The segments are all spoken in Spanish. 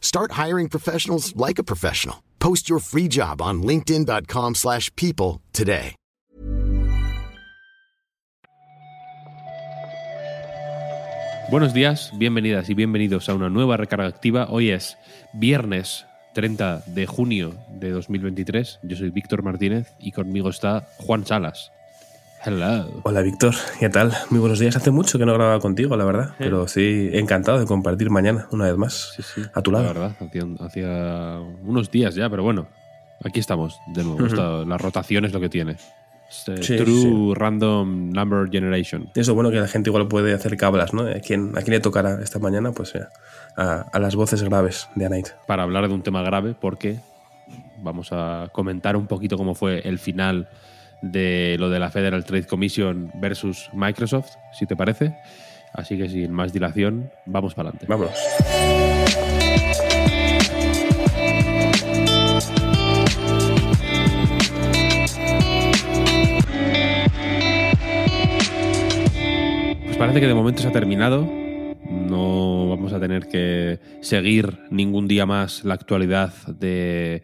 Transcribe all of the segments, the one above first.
Start hiring professionals like a professional. Post your free job on linkedin.com/people slash people today. Buenos días, bienvenidas y bienvenidos a una nueva recarga activa. Hoy es viernes 30 de junio de 2023. Yo soy Víctor Martínez y conmigo está Juan Salas. Hello. Hola Víctor, ¿qué tal? Muy buenos días. Hace mucho que no grababa contigo, la verdad, pero sí, encantado de compartir mañana una vez más Sí, sí, a tu lado. La verdad, hacía, hacía unos días ya, pero bueno, aquí estamos de nuevo. Esto- la rotación es lo que tiene. Es, Sí, True. Random Number Generation. Eso bueno que la gente igual puede hacer cablas, ¿no? ¿A quién, a quién le tocará esta mañana? Pues eh, a, a las voces graves de Anait. Para hablar de un tema grave, porque vamos a comentar un poquito cómo fue el final de lo de la Federal Trade Commission versus Microsoft, si te parece. Así que sin más dilación, vamos para adelante. Vámonos. Pues parece que de momento se ha terminado. No vamos a tener que seguir ningún día más la actualidad de,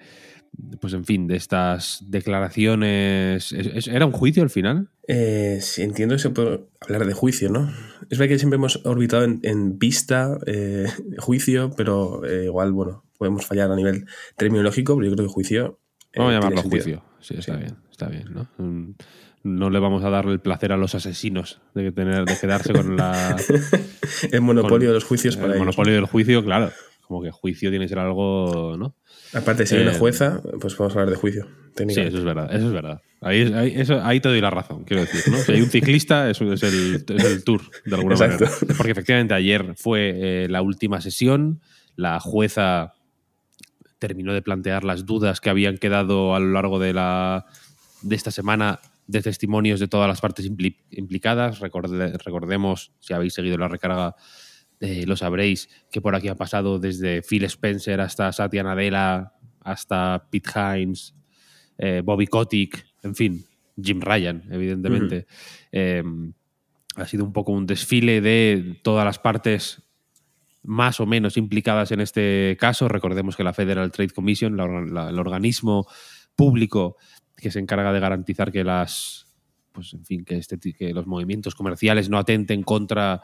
pues en fin, de estas declaraciones. ¿Es- es- ¿Era un juicio al final? Eh, sí, entiendo que se puede hablar de juicio, ¿no? Es verdad que siempre hemos orbitado en, en vista, eh, juicio, pero eh, igual, bueno, podemos fallar a nivel terminológico, pero yo creo que juicio. eh, Vamos a llamarlo juicio. Sí, está Sí. bien, está bien, ¿no? Mm, No le vamos a darle el placer a los asesinos de tener de quedarse con la El monopolio con de los juicios para el ellos. monopolio del juicio, claro. Como que juicio tiene que ser algo, ¿no? Aparte, si hay una Eh, jueza, pues podemos hablar de juicio. Sí, eso es verdad, eso es verdad. Ahí, ahí- eso- ahí te doy la razón, quiero decir. ¿no? Si hay un ciclista, eso es el, es el tour, de alguna Exacto. manera. Porque efectivamente ayer fue eh, la última sesión, la jueza terminó de plantear las dudas que habían quedado a lo largo de, la, de esta semana de testimonios de todas las partes impli- implicadas. Recorde- recordemos, si habéis seguido la recarga, eh, lo sabréis, que por aquí ha pasado desde Phil Spencer hasta Satya Nadella, hasta Pete Hines, eh, Bobby Kotick, en fin, Jim Ryan, evidentemente. Eh, ha sido un poco un desfile de todas las partes más o menos implicadas en este caso. Recordemos que la Federal Trade Commission, la orga- la- el organismo público que se encarga de garantizar que las pues en fin que, este, que los movimientos comerciales no atenten contra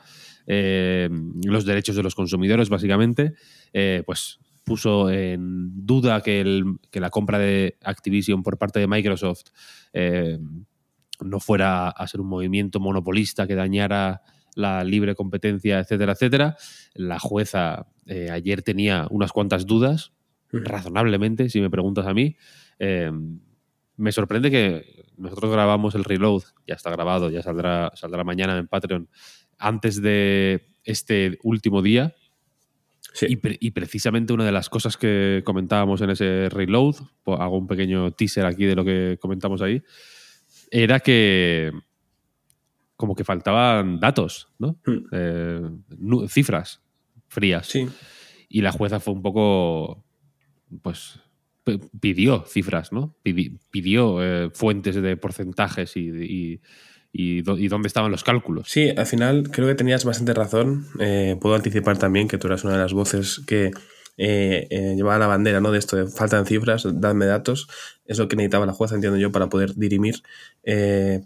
eh, los derechos de los consumidores básicamente eh, pues puso en duda que, el- que la compra de Activision por parte de Microsoft eh, no fuera a ser un movimiento monopolista que dañara la libre competencia, etcétera, etcétera. La jueza ayer tenía unas cuantas dudas, razonablemente, si me preguntas a mí. Me sorprende que nosotros grabamos el reload, ya está grabado, ya saldrá, saldrá mañana en Patreon, antes de este último día. Sí. Y, pre- y precisamente una de las cosas que comentábamos en ese reload, pues hago un pequeño teaser aquí de lo que comentamos ahí, era que como que faltaban datos, ¿no? Hmm. Eh, cifras frías. Sí. Y la jueza fue un poco pues pidió cifras, ¿no? Pidió eh, fuentes de porcentajes y, y, dónde estaban los cálculos. Sí, al final creo que tenías bastante razón. Eh, puedo anticipar también que tú eras una de las voces que eh, eh, llevaba la bandera ¿no? de esto de faltan cifras, dadme datos. Es lo que necesitaba la jueza, entiendo yo, para poder dirimir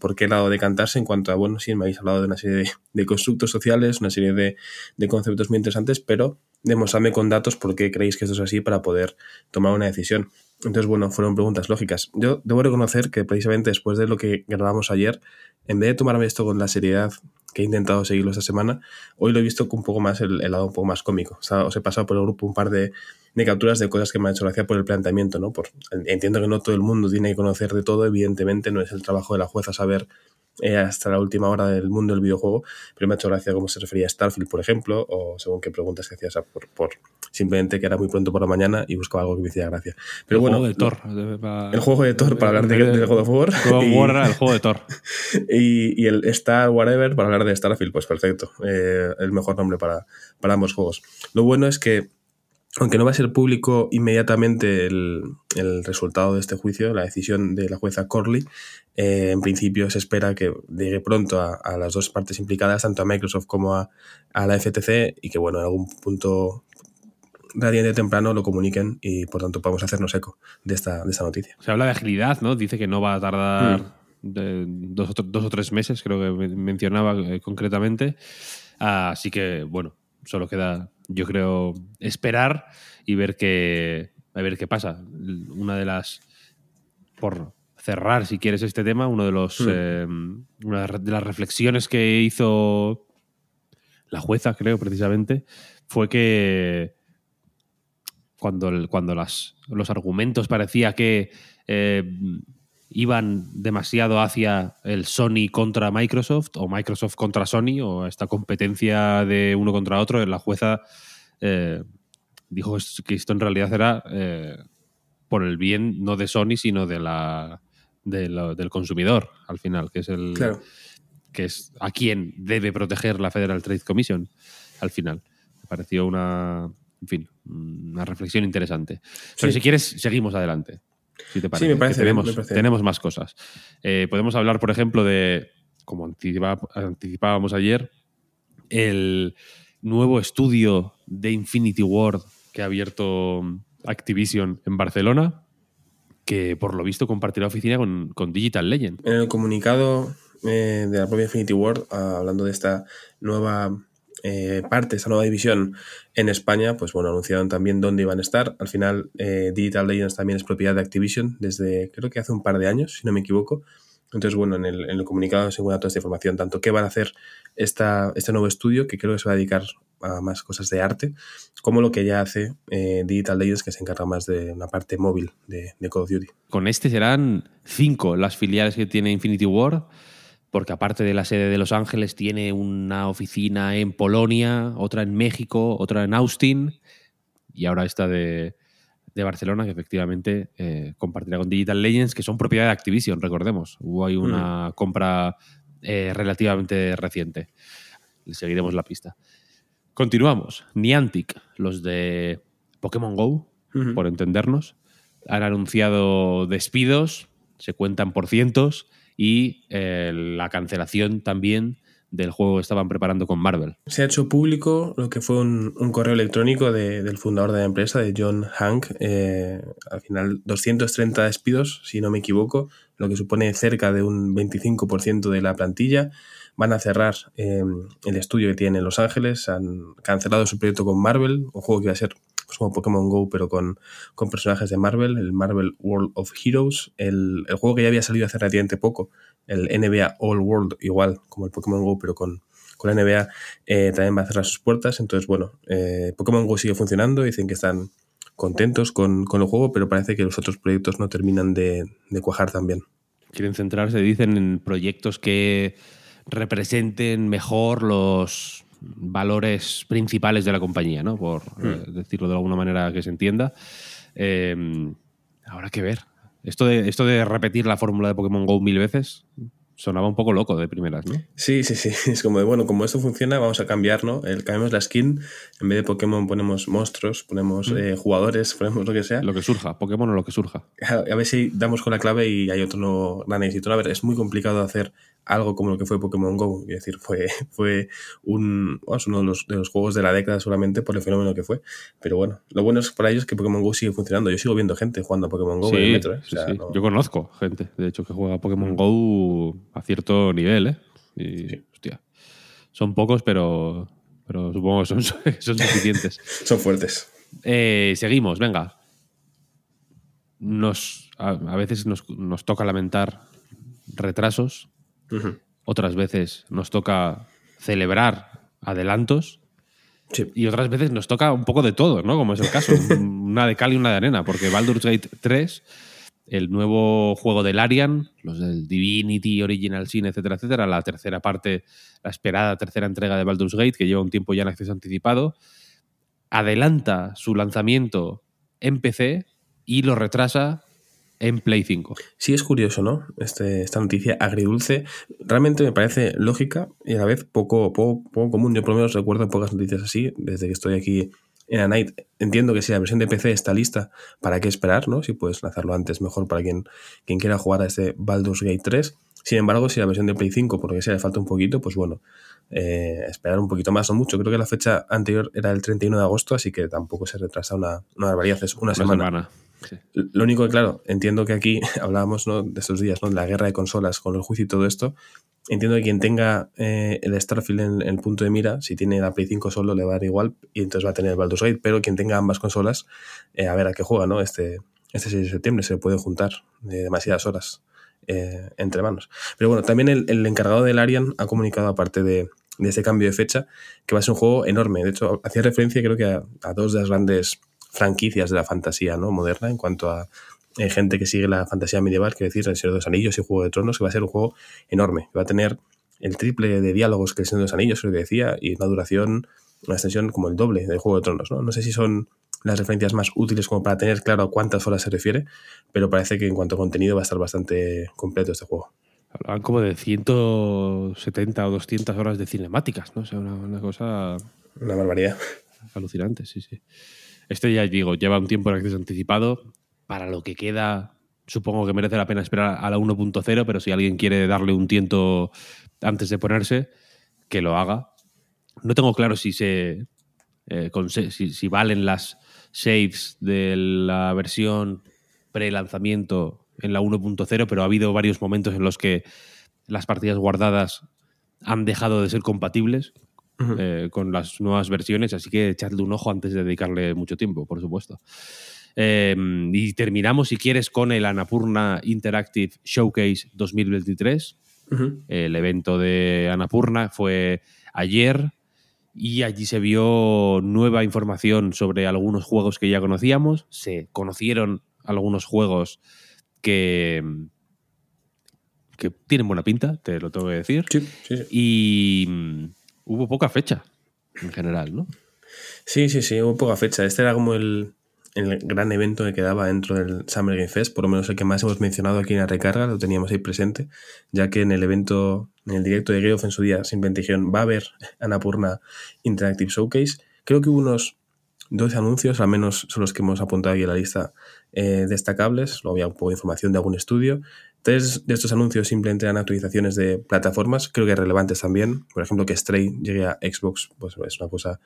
por qué lado decantarse en cuanto a, bueno, sí, me habéis hablado de una serie de, constructos sociales, una serie de, de, conceptos muy interesantes, pero demostradme con datos por qué creéis que esto es así para poder tomar una decisión. Entonces, bueno, fueron preguntas lógicas. Yo debo reconocer que precisamente después de lo que grabamos ayer, en vez de tomarme esto con la seriedad que he intentado seguirlo esta semana, hoy lo he visto con un poco más el, lado un poco más cómico. Os he pasado por el grupo un par de, de, capturas de cosas que me han hecho gracia por el planteamiento, ¿no? Por, entiendo que no todo el mundo tiene que conocer de todo, evidentemente no es el trabajo de la jueza saber eh, hasta la última hora del mundo del videojuego, pero me ha hecho gracia cómo se refería a Starfield, por ejemplo, o según qué preguntas que hacías por, por simplemente que era muy pronto por la mañana y buscaba algo que me hiciera gracia. Pero el bueno, juego de Thor. el juego de Thor para hablar de, de, God of War. el juego de Thor. Y, y, el Star Whatever para hablar de Starfield, pues perfecto. Eh, el mejor nombre para, para ambos juegos. Lo bueno es que aunque no va a ser público inmediatamente el, resultado de este juicio, la decisión de la jueza Corley, eh, en principio se espera que llegue pronto a, las dos partes implicadas, tanto a Microsoft como a, la FTC, y que bueno, en algún punto radiante temprano lo comuniquen y por tanto podamos hacernos eco de esta, de esta noticia. Se habla de agilidad, ¿no? Dice que no va a tardar mm. dos, o, tres meses, creo que mencionaba eh, concretamente. Así que, bueno, solo queda yo creo, esperar y ver qué, a ver qué pasa. Una de las, por cerrar, si quieres, este tema, uno de los, hmm. eh, una de las reflexiones que hizo la jueza, creo, precisamente, fue que cuando, cuando las, los argumentos parecía que eh, iban demasiado hacia el Sony contra Microsoft o Microsoft contra Sony o esta competencia de uno contra otro, la jueza eh, dijo que esto en realidad era eh, por el bien no de Sony, sino de la, del consumidor, al final, que es el que es a quien debe proteger la Federal Trade Commission, al final. Me pareció una, en fin, una reflexión interesante. Pero si quieres, seguimos adelante. Si te parece. Sí, me parece, tenemos, tenemos, más cosas. Eh, podemos hablar, por ejemplo, de, como anticipábamos ayer, el nuevo estudio de Infinity Ward que ha abierto Activision en Barcelona, que por lo visto compartirá oficina con, Digital Legend. En el comunicado eh, de la propia Infinity Ward, ah, hablando de esta nueva eh, parte, esta nueva división en España, pues bueno, anunciaron también dónde iban a estar. Al final, eh, Digital Legends también es propiedad de Activision desde creo que hace un par de años, si no me equivoco. Entonces, bueno, en el, comunicado se encuentra toda esta información, tanto qué van a hacer esta, este nuevo estudio, que creo que se va a dedicar a más cosas de arte, como lo que ya hace eh, Digital Legends, que se encarga más de una parte móvil de, Call of Duty. Con este serán cinco las filiales que tiene Infinity Ward, porque aparte de la sede de Los Ángeles, tiene una oficina en Polonia, otra en México, otra en Austin, y ahora esta de, de Barcelona, que efectivamente eh, compartirá con Digital Legends, que son propiedad de Activision, recordemos. Hubo ahí una mm. compra eh, relativamente reciente. Le seguiremos la pista. Continuamos. Niantic, los de Pokémon Go, por entendernos, han anunciado despidos, se cuentan por cientos, y eh, la cancelación también del juego que estaban preparando con Marvel. Se ha hecho público lo que fue un, correo electrónico del fundador de la empresa, de John Hank. Eh, al final, 230 despidos, si no me equivoco, lo que supone cerca de un 25% de la plantilla. Van a cerrar em, el estudio que tienen en Los Ángeles. Han cancelado su proyecto con Marvel, un juego que iba a ser pues, como Pokémon Go, pero con, con, personajes de Marvel, el Marvel World of Heroes, el, el, juego que ya había salido hace relativamente poco, el NBA All World, igual como el Pokémon Go, pero con, con la NBA, eh, también va a cerrar sus puertas. Entonces, bueno, eh, Pokémon Go sigue funcionando, dicen que están contentos con, con, el juego, pero parece que los otros proyectos no terminan de, de cuajar también. Quieren centrarse, dicen, en proyectos que representen mejor los valores principales de la compañía, ¿no? Por eh, hmm. decirlo de alguna manera que se entienda. Eh, habrá que ver. Esto de, esto de repetir la fórmula de Pokémon Go mil veces, sonaba un poco loco de primeras, ¿no? Sí, sí, sí. Es como de, bueno, como esto funciona, vamos a cambiar, ¿no? El, cambiamos la skin, en vez de Pokémon ponemos monstruos, ponemos mm. eh, jugadores, ponemos lo que sea. Lo que surja, Pokémon o lo que surja. A, ver si damos con la clave y hay otro no, gran éxito. A ver, es muy complicado hacer algo como lo que fue Pokémon Go. Es decir, fue, fue un, uno de los, de los, juegos de la década solamente por el fenómeno que fue. Pero bueno, lo bueno es para ellos que Pokémon Go sigue funcionando. Yo sigo viendo gente jugando a Pokémon Go en el metro. ¿eh? Yo conozco gente, de hecho, que juega a Pokémon mm. Go a cierto nivel. ¿eh? Y, hostia, son pocos, pero, pero supongo que son, son suficientes. son fuertes. Eh, seguimos, venga. Nos, a, a veces nos, nos toca lamentar retrasos otras veces nos toca celebrar adelantos. Y otras veces nos toca un poco de todo, ¿no? Como es el caso. una de cal y una de arena, porque Baldur's Gate 3, el nuevo juego del Arian, los del Divinity, Original Sin, etcétera, etcétera, la tercera parte, la esperada tercera entrega de Baldur's Gate, que lleva un tiempo ya en acceso anticipado, adelanta su lanzamiento en PC y lo retrasa en Play 5. Sí, es curioso, ¿no? Este, esta noticia agridulce. Realmente me parece lógica y a la vez poco, poco, común. Yo por lo menos recuerdo pocas noticias así desde que estoy aquí en A Night. Entiendo que si la versión de PC está lista, ¿para qué esperar, no? Si puedes lanzarlo antes, mejor para quien, quien quiera jugar a este Baldur's Gate 3. Sin embargo, si la versión de Play 5, por lo que sea, le falta un poquito, pues bueno, eh, esperar un poquito más o mucho. Creo que la fecha anterior era el 31 de agosto, así que tampoco se retrasa una, una barbaridad, es una, semana. Lo único que, claro, entiendo que aquí hablábamos ¿no? de estos días, ¿no? de la guerra de consolas con el juicio y todo esto. Entiendo que quien tenga eh, el Starfield en, el punto de mira, si tiene la Play 5 solo, le va a dar igual y entonces va a tener el Baldur's Gate. Pero quien tenga ambas consolas, eh, a ver a qué juega, ¿no? Este, este 6 de septiembre se puede juntar de demasiadas horas eh, entre manos. Pero bueno, también el, encargado del Arian ha comunicado, aparte de, de, este cambio de fecha, que va a ser un juego enorme. De hecho, hacía referencia, creo que a dos de las grandes franquicias de la fantasía ¿no? moderna en cuanto a eh, gente que sigue la fantasía medieval, quiero decir, El Señor de los Anillos y Juego de Tronos, que va a ser un juego enorme, que va a tener el triple de diálogos que El Señor de los Anillos, creo que decía, y una duración, una extensión como el doble del Juego de Tronos. ¿no? no sé si son las referencias más útiles como para tener claro a cuántas horas se refiere, pero parece que en cuanto a contenido va a estar bastante completo este juego. Hablaban como de 170 o 200 horas de cinemáticas, ¿no? O sea, una, una cosa... Una barbaridad. Alucinante, sí, sí. Este ya digo, lleva un tiempo en acceso anticipado. Para lo que queda, supongo que merece la pena esperar a la 1.0, pero si alguien quiere darle un tiento antes de ponerse, que lo haga. No tengo claro si se. Eh, si, valen las saves de la versión pre-lanzamiento en la 1.0, pero ha habido varios momentos en los que las partidas guardadas han dejado de ser compatibles eh, con las nuevas versiones, así que echadle un ojo antes de dedicarle mucho tiempo, por supuesto. Em, y terminamos, si quieres, con el Anapurna Interactive Showcase 2023. El evento de Anapurna fue ayer y allí se vio nueva información sobre algunos juegos que ya conocíamos. Se conocieron algunos juegos que, que tienen buena pinta, te lo tengo que decir. Y hubo poca fecha en general, ¿no? Sí, sí, sí, hubo poca fecha. Este era como el, gran evento que quedaba dentro del Summer Game Fest, por lo menos el que más hemos mencionado aquí en la recarga, lo teníamos ahí presente, ya que en el evento, en el directo de Geoff en su día, simplemente dijeron, va a haber Anapurna Interactive Showcase. Creo que hubo unos 12 anuncios, al menos son los que hemos apuntado aquí en la lista eh, destacables, luego había un poco de información de algún estudio, Tres de estos anuncios simplemente eran actualizaciones de plataformas, creo que relevantes también. Por ejemplo, que Stray llegue a Xbox, pues es una cosa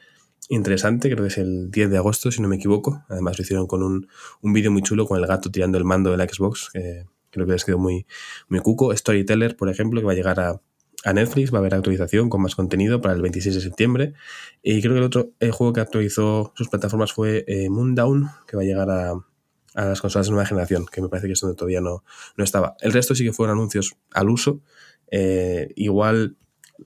interesante, creo que es el 10 de agosto, si no me equivoco. Además lo hicieron con un, un vídeo muy chulo con el gato tirando el mando de la Xbox, que creo que les quedó muy, muy cuco. Storyteller, por ejemplo, que va a llegar a, Netflix, va a haber actualización con más contenido para el 26 de septiembre. Y creo que el otro juego que actualizó sus plataformas fue eh, Moondown, que va a llegar a, a las consolas de nueva generación, que me parece que es donde todavía no, no estaba. El resto sí que fueron anuncios al uso. Eh, igual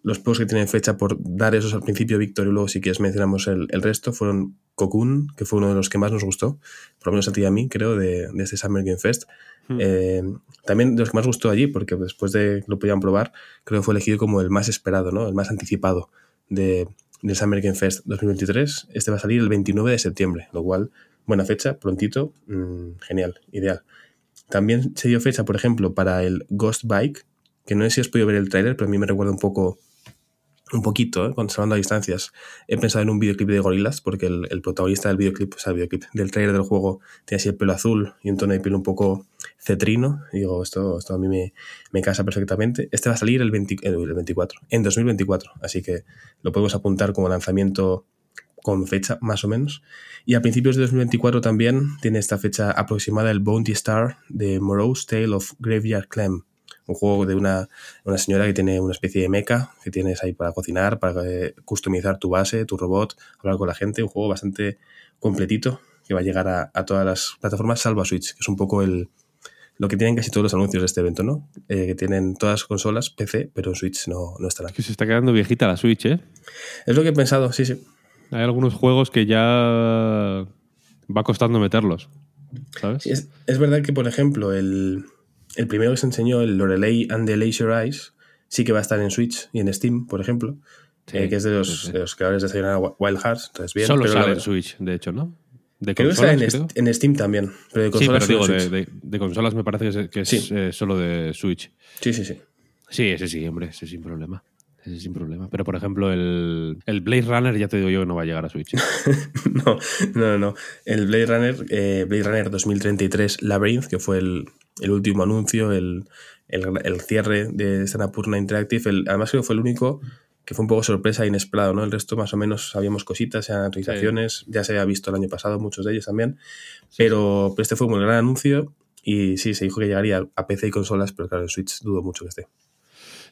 los juegos que tienen fecha por dar esos al principio, Víctor, y luego si quieres mencionamos el, el, resto, fueron Cocoon, que fue uno de los que más nos gustó, por lo menos a ti y a mí, creo, de, de este Summer Game Fest. Hmm. Eh, también de los que más gustó allí, porque después de que lo podían probar, creo que fue elegido como el más esperado, ¿no? el más anticipado de, del Summer Game Fest 2023. Este va a salir el 29 de septiembre, lo cual buena fecha, prontito, mm, genial, ideal. También se dio fecha, por ejemplo, para el Ghost Bike, que no sé si has podido ver el tráiler, pero a mí me recuerda un poco un poquito, ¿eh? conservando a distancias. He pensado en un videoclip de gorilas, porque el, protagonista del videoclip, o sea, el videoclip del trailer del juego, tiene así el pelo azul y un tono de piel un poco cetrino. Y digo, esto, esto a mí me, me casa perfectamente. Este va a salir el, 24, en 2024, así que lo podemos apuntar como lanzamiento con fecha, más o menos. Y a principios de 2024 también tiene esta fecha aproximada el Bounty Star de Morose Tale of Graveyard Clam un juego de una, señora que tiene una especie de meca que tienes ahí para cocinar, para eh, customizar tu base, tu robot, hablar con la gente. Un juego bastante completito que va a llegar a, todas las plataformas, salvo a Switch, que es un poco el, lo que tienen casi todos los anuncios de este evento, ¿no? Eh, que tienen todas las consolas, PC, pero en Switch no, no estará. que se está quedando viejita la Switch, ¿eh? Es lo que he pensado, sí, sí. Hay algunos juegos que ya va costando meterlos. ¿sabes? es, es, verdad que, por ejemplo, el, el primero que se enseñó, el Lorelei and the Laser Eyes, sí que va a estar en Switch y en Steam, por ejemplo. Eh, que es de los, creadores de Sayonara Wild Hearts. Entonces, bien, Solo sale en Switch, de hecho, ¿no? De creo que está en, Steam también. Pero de consolas, sí, pero digo, de, consolas me parece que es, eh, solo de Switch. Sí, sí, sí. Sí, ese sí, hombre, ese sin problema. Ese sin problema. Pero, por ejemplo, el, el Blade Runner, ya te digo yo que no va a llegar a Switch. no, no, no. El Blade Runner, eh, Blade Runner 2033 Labyrinth, que fue el, el último anuncio, el, el, cierre de Sanapurna Interactive. El, además creo que fue el único que fue un poco sorpresa e inesperado, ¿no? El resto más o menos sabíamos cositas, eran actualizaciones, ya se había visto el año pasado muchos de ellos también, pero, este fue un gran anuncio y sí, se dijo que llegaría a PC y consolas, pero claro, en Switch dudo mucho que esté.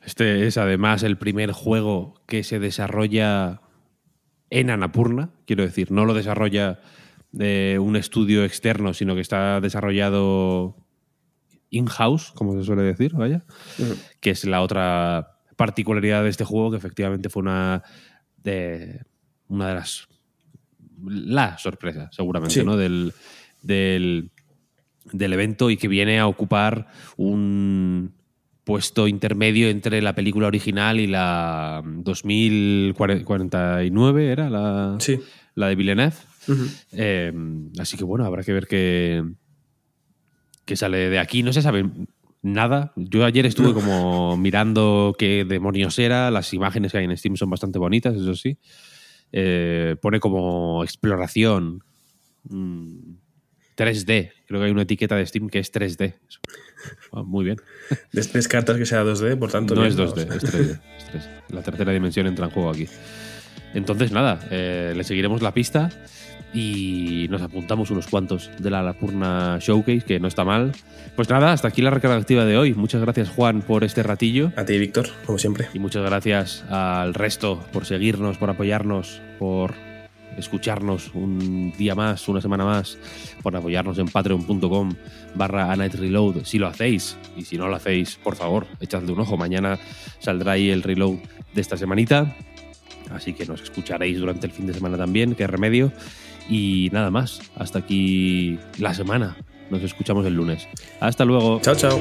Este es además el primer juego que se desarrolla en Anapurna, quiero decir, no lo desarrolla de un estudio externo, sino que está desarrollado in-house, como se suele decir, vaya, que es la otra particularidad de este juego, que efectivamente fue una de, una de las la sorpresa, seguramente, ¿no? Del, del, del, evento y que viene a ocupar un puesto intermedio entre la película original y la 2049, ¿era? La, la de Villeneuve. Eh, así que bueno, habrá que ver qué, que sale de aquí. No se sabe nada. Yo ayer estuve como mirando qué demonios era. Las imágenes que hay en Steam son bastante bonitas, eso sí. Eh, pone como exploración 3D. Mm, Creo que hay una etiqueta de Steam que es 3D. Ah, muy bien. Descartas que sea 2D, por tanto. No es 2D, es 3D, La tercera dimensión entra en juego aquí. Entonces, nada, eh, le seguiremos la pista y nos apuntamos unos cuantos de la Lapurna Showcase, que no está mal. Pues nada, hasta aquí la recarga activa de hoy. Muchas gracias, Juan, por este ratillo. A ti, Víctor, como siempre. Y muchas gracias al resto por seguirnos, por apoyarnos, por escucharnos un día más, una semana más, por apoyarnos en patreon.com barra Reload, si lo hacéis. Y si no lo hacéis, por favor, echadle un ojo. Mañana saldrá ahí el reload de esta semanita. Así que nos escucharéis durante el fin de semana también, qué remedio. Y nada más, hasta aquí la semana. Nos escuchamos el lunes. Hasta luego. Chao, chao.